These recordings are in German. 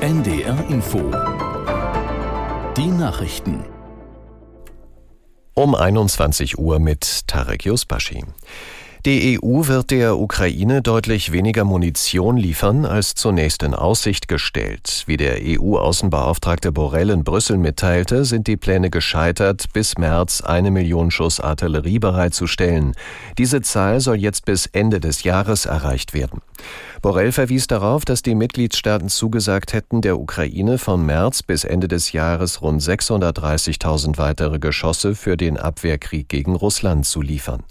NDR Info Die Nachrichten um 21 Uhr mit Tarek Yusbashi. Die EU wird der Ukraine deutlich weniger Munition liefern als zunächst in Aussicht gestellt. Wie der EU-Außenbeauftragte Borrell in Brüssel mitteilte, sind die Pläne gescheitert, bis März eine Million Schuss Artillerie bereitzustellen. Diese Zahl soll jetzt bis Ende des Jahres erreicht werden. Borrell verwies darauf, dass die Mitgliedstaaten zugesagt hätten, der Ukraine von März bis Ende des Jahres rund 630.000 weitere Geschosse für den Abwehrkrieg gegen Russland zu liefern.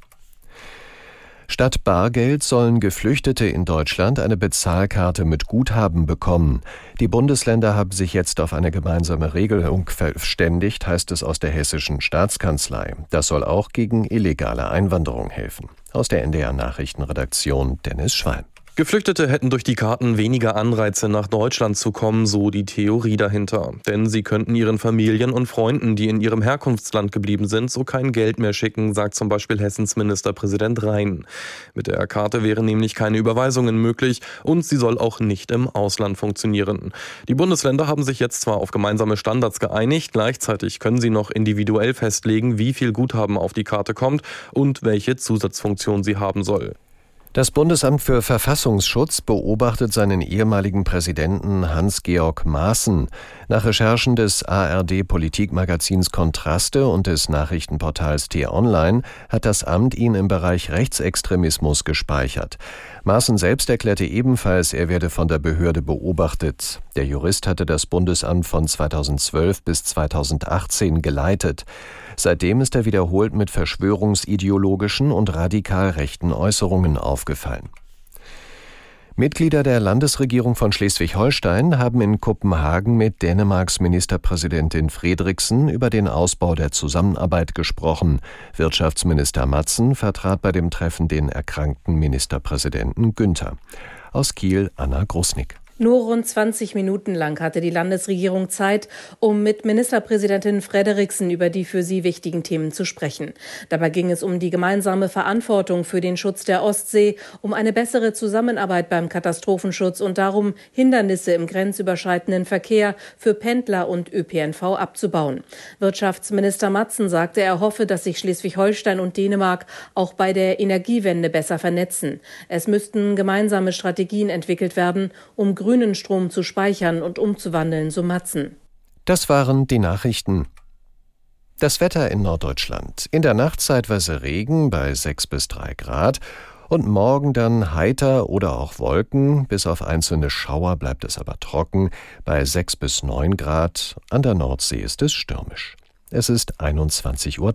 Statt Bargeld sollen Geflüchtete in Deutschland eine Bezahlkarte mit Guthaben bekommen. Die Bundesländer haben sich jetzt auf eine gemeinsame Regelung verständigt, heißt es aus der hessischen Staatskanzlei. Das soll auch gegen illegale Einwanderung helfen. Aus der NDR Nachrichtenredaktion Dennis Schwalm. Geflüchtete hätten durch die Karten weniger Anreize, nach Deutschland zu kommen, so die Theorie dahinter. Denn sie könnten ihren Familien und Freunden, die in ihrem Herkunftsland geblieben sind, so kein Geld mehr schicken, sagt zum Beispiel Hessens Ministerpräsident Rhein. Mit der Karte wären nämlich keine Überweisungen möglich und sie soll auch nicht im Ausland funktionieren. Die Bundesländer haben sich jetzt zwar auf gemeinsame Standards geeinigt, gleichzeitig können sie noch individuell festlegen, wie viel Guthaben auf die Karte kommt und welche Zusatzfunktion sie haben soll. Das Bundesamt für Verfassungsschutz beobachtet seinen ehemaligen Präsidenten Hans-Georg Maaßen. Nach Recherchen des ARD-Politikmagazins Kontraste und des Nachrichtenportals T-Online hat das Amt ihn im Bereich Rechtsextremismus gespeichert. Maaßen selbst erklärte ebenfalls, er werde von der Behörde beobachtet. Der Jurist hatte das Bundesamt von 2012 bis 2018 geleitet. Seitdem ist er wiederholt mit verschwörungsideologischen und radikal rechten Äußerungen aufgefallen. Mitglieder der Landesregierung von Schleswig-Holstein haben in Kopenhagen mit Dänemarks Ministerpräsidentin Fredriksen über den Ausbau der Zusammenarbeit gesprochen. Wirtschaftsminister Matzen vertrat bei dem Treffen den erkrankten Ministerpräsidenten Günther. Aus Kiel Anna Grusnick. Nur rund 20 Minuten lang hatte die Landesregierung Zeit, um mit Ministerpräsidentin Frederiksen über die für sie wichtigen Themen zu sprechen. Dabei ging es um die gemeinsame Verantwortung für den Schutz der Ostsee, um eine bessere Zusammenarbeit beim Katastrophenschutz und darum, Hindernisse im grenzüberschreitenden Verkehr für Pendler und ÖPNV abzubauen. Wirtschaftsminister Matzen sagte, er hoffe, dass sich Schleswig-Holstein und Dänemark auch bei der Energiewende besser vernetzen. Es müssten gemeinsame Strategien entwickelt werden, um grünen Strom zu speichern und umzuwandeln, so Matzen. Das waren die Nachrichten. Das Wetter in Norddeutschland. In der Nacht zeitweise Regen bei 6 bis 3 Grad und morgen dann heiter oder auch Wolken. Bis auf einzelne Schauer bleibt es aber trocken bei 6 bis 9 Grad. An der Nordsee ist es stürmisch. Es ist 21.03 Uhr.